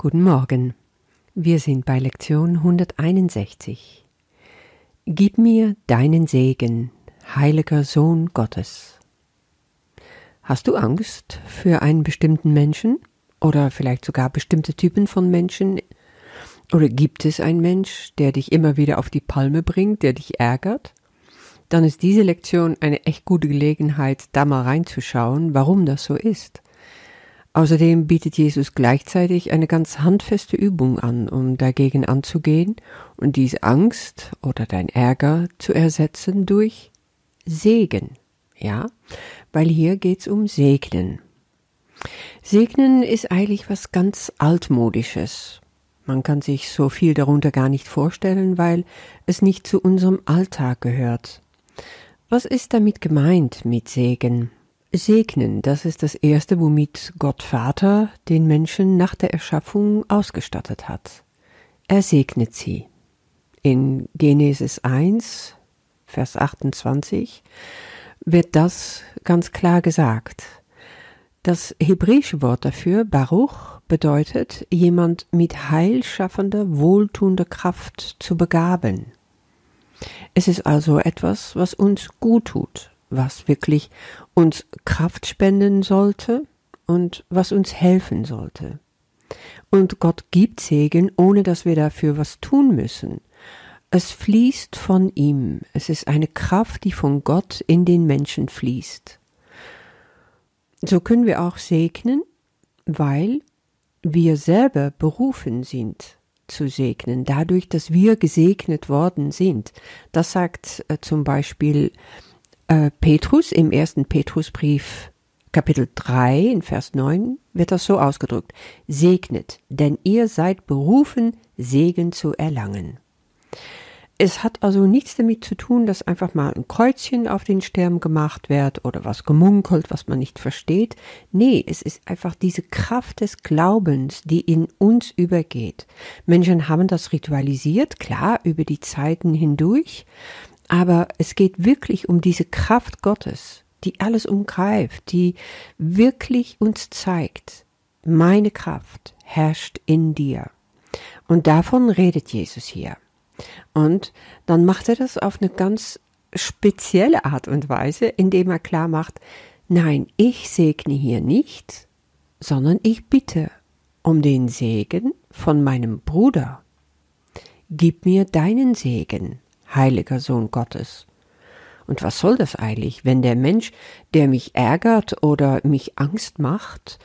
Guten Morgen. Wir sind bei Lektion 161. Gib mir deinen Segen, heiliger Sohn Gottes. Hast du Angst für einen bestimmten Menschen oder vielleicht sogar bestimmte Typen von Menschen? Oder gibt es einen Mensch, der dich immer wieder auf die Palme bringt, der dich ärgert? Dann ist diese Lektion eine echt gute Gelegenheit, da mal reinzuschauen, warum das so ist. Außerdem bietet Jesus gleichzeitig eine ganz handfeste Übung an, um dagegen anzugehen und diese Angst oder dein Ärger zu ersetzen durch Segen. Ja, weil hier geht's um Segnen. Segnen ist eigentlich was ganz altmodisches. Man kann sich so viel darunter gar nicht vorstellen, weil es nicht zu unserem Alltag gehört. Was ist damit gemeint mit Segen? Segnen, das ist das Erste, womit Gott Vater den Menschen nach der Erschaffung ausgestattet hat. Er segnet sie. In Genesis 1, Vers 28 wird das ganz klar gesagt. Das hebräische Wort dafür, Baruch, bedeutet, jemand mit heilschaffender, wohltuender Kraft zu begaben. Es ist also etwas, was uns gut tut, was wirklich uns Kraft spenden sollte und was uns helfen sollte. Und Gott gibt Segen, ohne dass wir dafür was tun müssen. Es fließt von ihm. Es ist eine Kraft, die von Gott in den Menschen fließt. So können wir auch segnen, weil wir selber berufen sind zu segnen, dadurch, dass wir gesegnet worden sind. Das sagt äh, zum Beispiel äh, Petrus im ersten Petrusbrief Kapitel 3 in Vers 9 wird das so ausgedrückt. Segnet, denn ihr seid berufen, Segen zu erlangen. Es hat also nichts damit zu tun, dass einfach mal ein Kreuzchen auf den Stern gemacht wird oder was gemunkelt, was man nicht versteht. Nee, es ist einfach diese Kraft des Glaubens, die in uns übergeht. Menschen haben das ritualisiert, klar, über die Zeiten hindurch, aber es geht wirklich um diese Kraft Gottes, die alles umgreift, die wirklich uns zeigt, meine Kraft herrscht in dir. Und davon redet Jesus hier. Und dann macht er das auf eine ganz spezielle Art und Weise, indem er klar macht, nein, ich segne hier nicht, sondern ich bitte um den Segen von meinem Bruder. Gib mir deinen Segen, heiliger Sohn Gottes. Und was soll das eigentlich, wenn der Mensch, der mich ärgert oder mich Angst macht,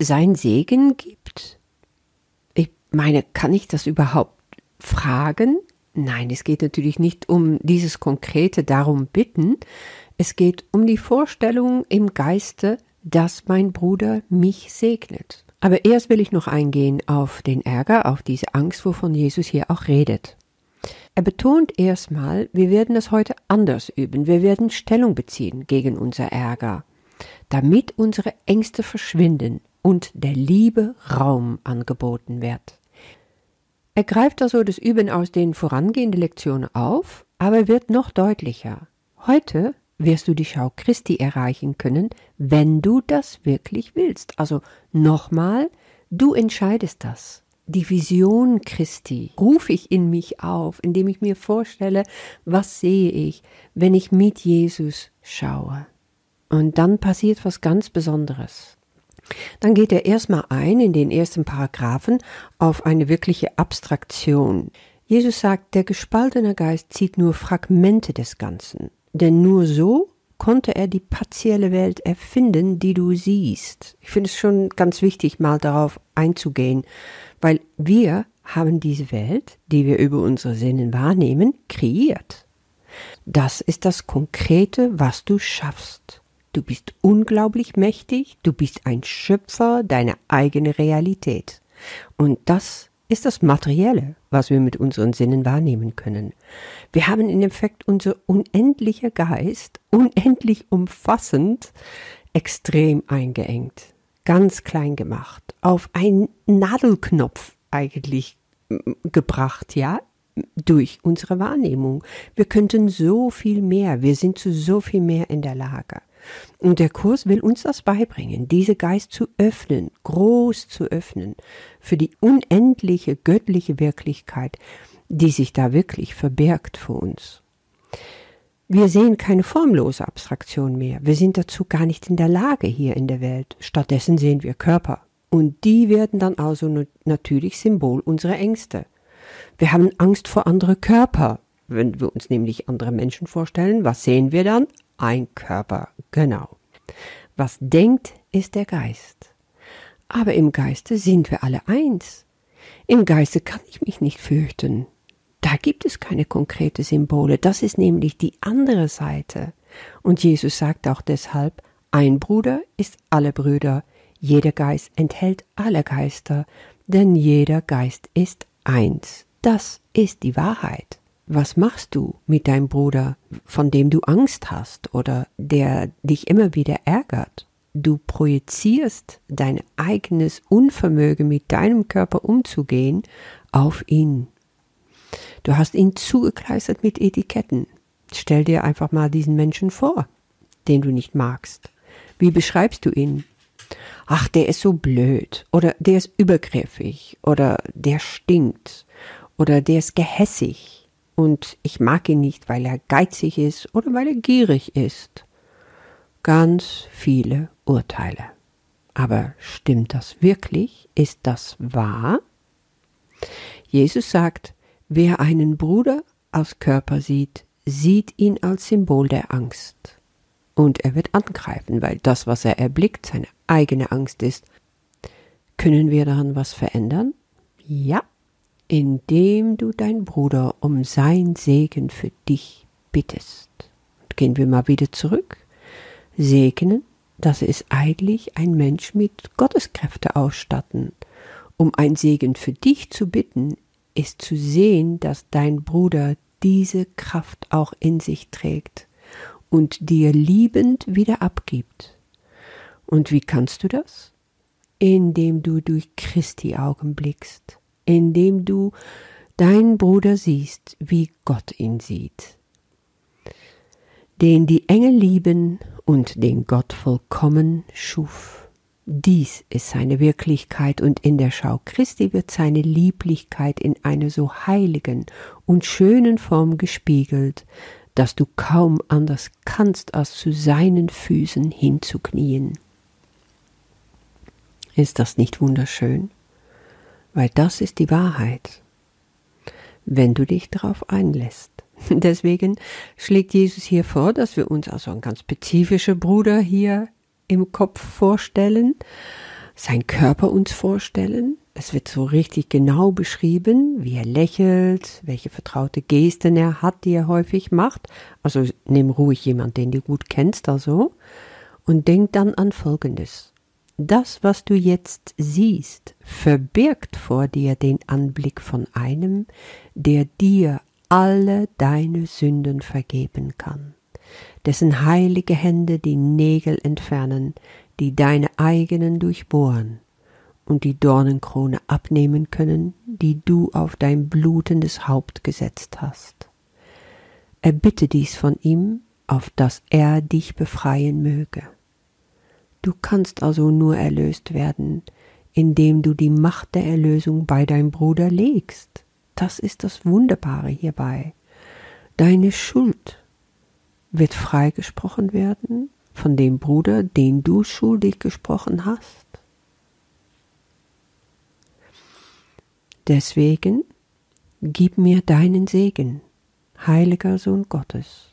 sein Segen gibt? Ich meine, kann ich das überhaupt fragen? Nein, es geht natürlich nicht um dieses konkrete darum bitten, es geht um die Vorstellung im Geiste, dass mein Bruder mich segnet. Aber erst will ich noch eingehen auf den Ärger, auf diese Angst, wovon Jesus hier auch redet. Er betont erstmal, wir werden das heute anders üben, wir werden Stellung beziehen gegen unser Ärger, damit unsere Ängste verschwinden und der Liebe Raum angeboten wird. Er greift also das Üben aus den vorangehenden Lektionen auf, aber wird noch deutlicher. Heute wirst du die Schau Christi erreichen können, wenn du das wirklich willst. Also nochmal, du entscheidest das. Die Vision Christi rufe ich in mich auf, indem ich mir vorstelle, was sehe ich, wenn ich mit Jesus schaue. Und dann passiert was ganz Besonderes. Dann geht er erstmal ein in den ersten Paragraphen auf eine wirkliche Abstraktion. Jesus sagt, der gespaltene Geist zieht nur Fragmente des Ganzen, denn nur so konnte er die partielle Welt erfinden, die du siehst. Ich finde es schon ganz wichtig, mal darauf einzugehen, weil wir haben diese Welt, die wir über unsere Sinnen wahrnehmen, kreiert. Das ist das Konkrete, was du schaffst. Du bist unglaublich mächtig, du bist ein Schöpfer deiner eigenen Realität. Und das ist das Materielle, was wir mit unseren Sinnen wahrnehmen können. Wir haben in Effekt unser unendlicher Geist, unendlich umfassend, extrem eingeengt, ganz klein gemacht, auf einen Nadelknopf eigentlich gebracht, ja, durch unsere Wahrnehmung. Wir könnten so viel mehr, wir sind zu so viel mehr in der Lage. Und der Kurs will uns das beibringen, diese Geist zu öffnen, groß zu öffnen, für die unendliche göttliche Wirklichkeit, die sich da wirklich verbirgt vor uns. Wir sehen keine formlose Abstraktion mehr. Wir sind dazu gar nicht in der Lage hier in der Welt. Stattdessen sehen wir Körper. Und die werden dann also natürlich Symbol unserer Ängste. Wir haben Angst vor andere Körper. Wenn wir uns nämlich andere Menschen vorstellen, was sehen wir dann? Ein Körper, genau. Was denkt, ist der Geist. Aber im Geiste sind wir alle eins. Im Geiste kann ich mich nicht fürchten. Da gibt es keine konkrete Symbole. Das ist nämlich die andere Seite. Und Jesus sagt auch deshalb, ein Bruder ist alle Brüder, jeder Geist enthält alle Geister, denn jeder Geist ist eins. Das ist die Wahrheit. Was machst du mit deinem Bruder, von dem du Angst hast oder der dich immer wieder ärgert? Du projizierst dein eigenes Unvermögen mit deinem Körper umzugehen auf ihn. Du hast ihn zugekleistert mit Etiketten. Stell dir einfach mal diesen Menschen vor, den du nicht magst. Wie beschreibst du ihn? Ach, der ist so blöd oder der ist übergriffig oder der stinkt oder der ist gehässig und ich mag ihn nicht, weil er geizig ist oder weil er gierig ist. Ganz viele Urteile. Aber stimmt das wirklich? Ist das wahr? Jesus sagt, Wer einen Bruder aus Körper sieht, sieht ihn als Symbol der Angst. Und er wird angreifen, weil das, was er erblickt, seine eigene Angst ist. Können wir daran was verändern? Ja, indem du dein Bruder um sein Segen für dich bittest. Und gehen wir mal wieder zurück. Segnen, das ist eigentlich ein Mensch mit Gotteskräfte ausstatten. Um ein Segen für dich zu bitten, ist zu sehen, dass dein Bruder diese Kraft auch in sich trägt und dir liebend wieder abgibt. Und wie kannst du das? Indem du durch Christi Augen blickst, indem du deinen Bruder siehst, wie Gott ihn sieht, den die Engel lieben und den Gott vollkommen schuf. Dies ist seine Wirklichkeit und in der Schau Christi wird seine Lieblichkeit in einer so heiligen und schönen Form gespiegelt, dass du kaum anders kannst, als zu seinen Füßen hinzuknien. Ist das nicht wunderschön? Weil das ist die Wahrheit, wenn du dich darauf einlässt. Deswegen schlägt Jesus hier vor, dass wir uns also ein ganz spezifischer Bruder hier im Kopf vorstellen, sein Körper uns vorstellen. Es wird so richtig genau beschrieben, wie er lächelt, welche vertraute Gesten er hat, die er häufig macht. Also nimm ruhig jemand, den du gut kennst, also. Und denk dann an Folgendes. Das, was du jetzt siehst, verbirgt vor dir den Anblick von einem, der dir alle deine Sünden vergeben kann dessen heilige Hände die Nägel entfernen, die deine eigenen durchbohren, und die Dornenkrone abnehmen können, die du auf dein blutendes Haupt gesetzt hast. Erbitte dies von ihm, auf dass er dich befreien möge. Du kannst also nur erlöst werden, indem du die Macht der Erlösung bei deinem Bruder legst. Das ist das Wunderbare hierbei. Deine Schuld wird freigesprochen werden von dem Bruder, den du schuldig gesprochen hast. Deswegen gib mir deinen Segen, heiliger Sohn Gottes.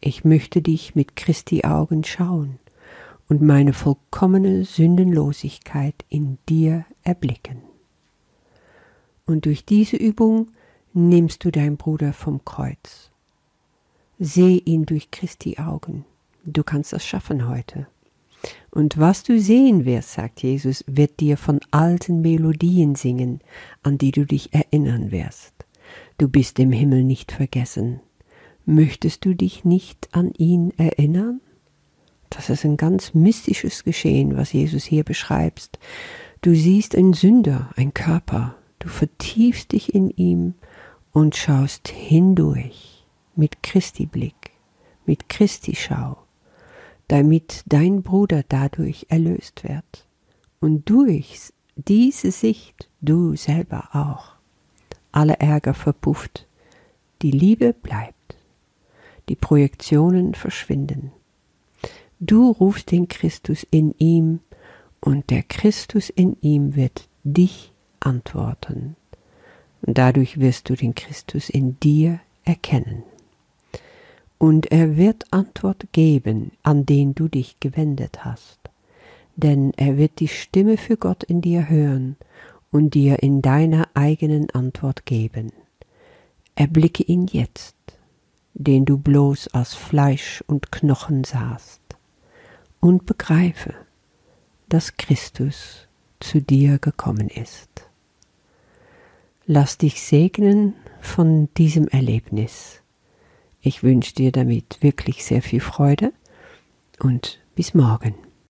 Ich möchte dich mit Christi Augen schauen und meine vollkommene Sündenlosigkeit in dir erblicken. Und durch diese Übung nimmst du dein Bruder vom Kreuz Seh ihn durch Christi Augen. Du kannst das schaffen heute. Und was du sehen wirst, sagt Jesus, wird dir von alten Melodien singen, an die du dich erinnern wirst. Du bist im Himmel nicht vergessen. Möchtest du dich nicht an ihn erinnern? Das ist ein ganz mystisches Geschehen, was Jesus hier beschreibst. Du siehst einen Sünder, ein Körper, du vertiefst dich in ihm und schaust hindurch mit Christi Blick, mit Christi Schau. damit dein Bruder dadurch erlöst wird und durch diese Sicht du selber auch. Alle Ärger verpufft, die Liebe bleibt, die Projektionen verschwinden. Du rufst den Christus in ihm und der Christus in ihm wird dich antworten. Und dadurch wirst du den Christus in dir erkennen. Und er wird Antwort geben, an den du dich gewendet hast. Denn er wird die Stimme für Gott in dir hören und dir in deiner eigenen Antwort geben. Erblicke ihn jetzt, den du bloß aus Fleisch und Knochen sahst, und begreife, dass Christus zu dir gekommen ist. Lass dich segnen von diesem Erlebnis. Ich wünsche dir damit wirklich sehr viel Freude und bis morgen.